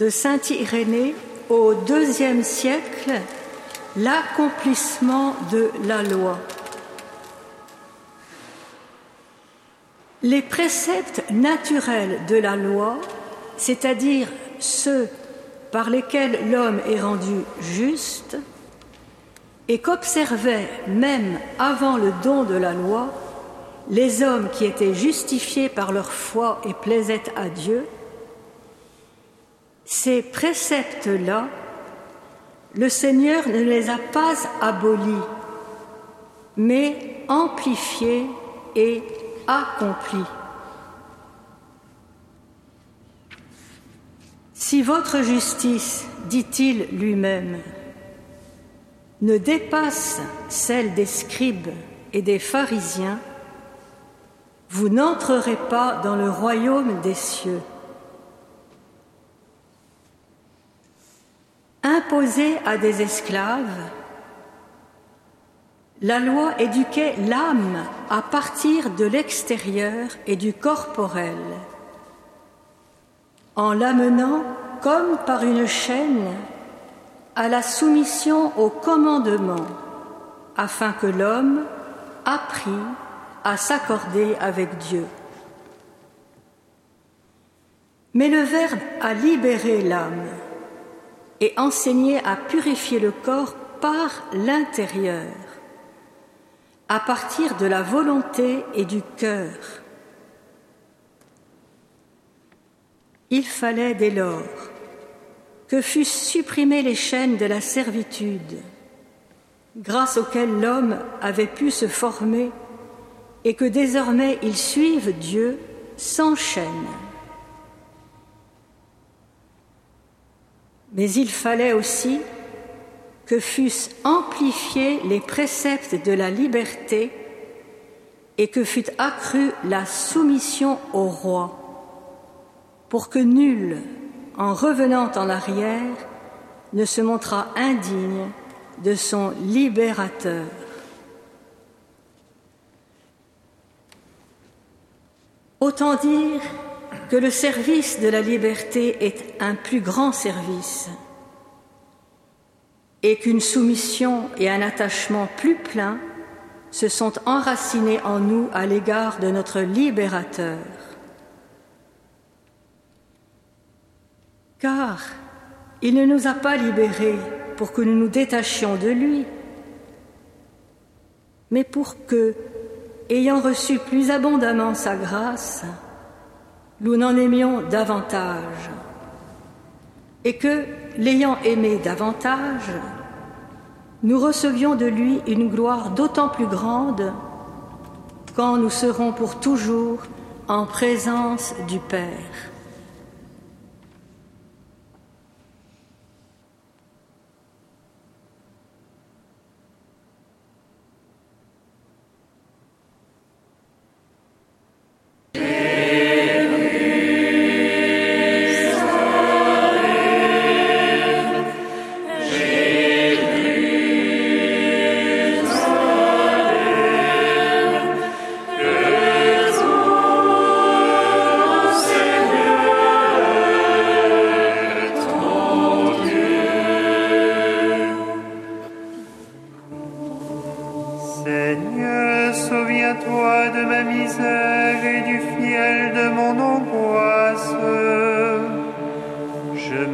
de Saint Irénée au deuxième siècle, l'accomplissement de la loi. Les préceptes naturels de la loi, c'est-à-dire ceux par lesquels l'homme est rendu juste, et qu'observaient même avant le don de la loi les hommes qui étaient justifiés par leur foi et plaisaient à Dieu, ces préceptes-là, le Seigneur ne les a pas abolis, mais amplifiés et accomplis. Si votre justice, dit-il lui-même, ne dépasse celle des scribes et des pharisiens, vous n'entrerez pas dans le royaume des cieux. Imposée à des esclaves, la loi éduquait l'âme à partir de l'extérieur et du corporel, en l'amenant comme par une chaîne à la soumission au commandement, afin que l'homme apprit à s'accorder avec Dieu. Mais le Verbe a libéré l'âme et enseigné à purifier le corps par l'intérieur, à partir de la volonté et du cœur. Il fallait dès lors que fussent supprimées les chaînes de la servitude, grâce auxquelles l'homme avait pu se former et que désormais il suive Dieu sans chaîne. Mais il fallait aussi que fussent amplifiés les préceptes de la liberté et que fût accrue la soumission au roi, pour que nul, en revenant en arrière, ne se montra indigne de son libérateur. Autant dire que le service de la liberté est un plus grand service et qu'une soumission et un attachement plus plein se sont enracinés en nous à l'égard de notre libérateur. Car il ne nous a pas libérés pour que nous nous détachions de lui, mais pour que, ayant reçu plus abondamment sa grâce, nous n'en aimions davantage, et que, l'ayant aimé davantage, nous recevions de lui une gloire d'autant plus grande quand nous serons pour toujours en présence du Père.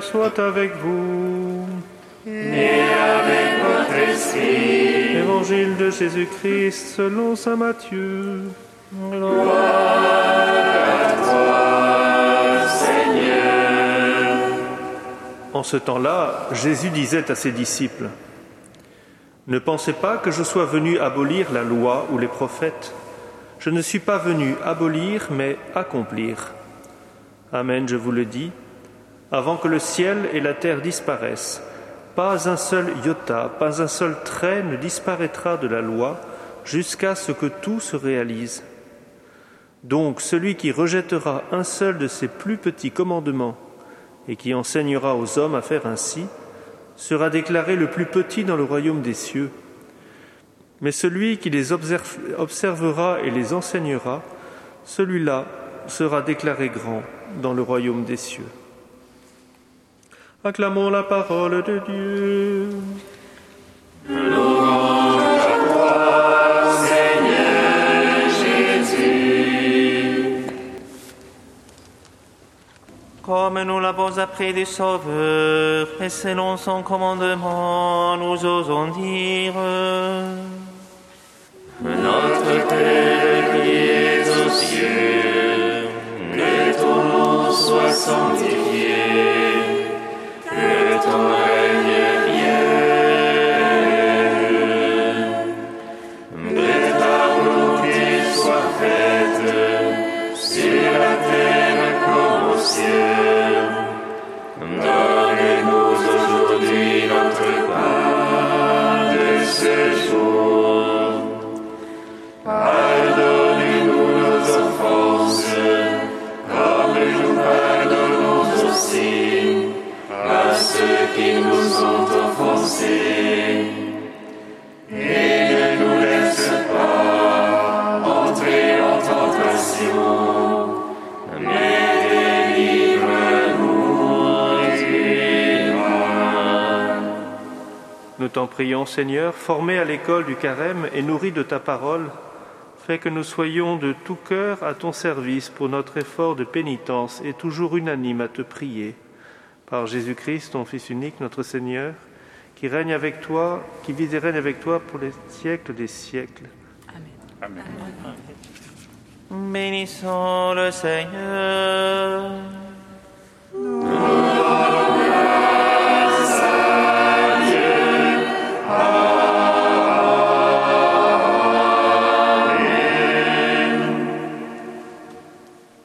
soit avec vous. Et avec votre esprit. Évangile de Jésus-Christ selon Saint Matthieu. En ce temps-là, Jésus disait à ses disciples, Ne pensez pas que je sois venu abolir la loi ou les prophètes. Je ne suis pas venu abolir, mais accomplir. Amen, je vous le dis, avant que le ciel et la terre disparaissent, pas un seul iota, pas un seul trait ne disparaîtra de la loi jusqu'à ce que tout se réalise. Donc celui qui rejettera un seul de ces plus petits commandements et qui enseignera aux hommes à faire ainsi, sera déclaré le plus petit dans le royaume des cieux. Mais celui qui les observera et les enseignera, celui-là sera déclaré grand dans le royaume des cieux. Acclamons la parole de Dieu. Comme nous l'avons appris du Sauveur, et selon son commandement, nous osons dire Notre Père qui es aux cieux, que ton nom soit sanctifié, Dame gozo, tu di non tre quadres, t'en prions, Seigneur, formés à l'école du carême et nourris de ta parole, fais que nous soyons de tout cœur à ton service pour notre effort de pénitence et toujours unanimes à te prier. Par Jésus-Christ, ton Fils unique, notre Seigneur, qui règne avec toi, qui vit et règne avec toi pour les siècles des siècles. Amen. Bénissons le Seigneur.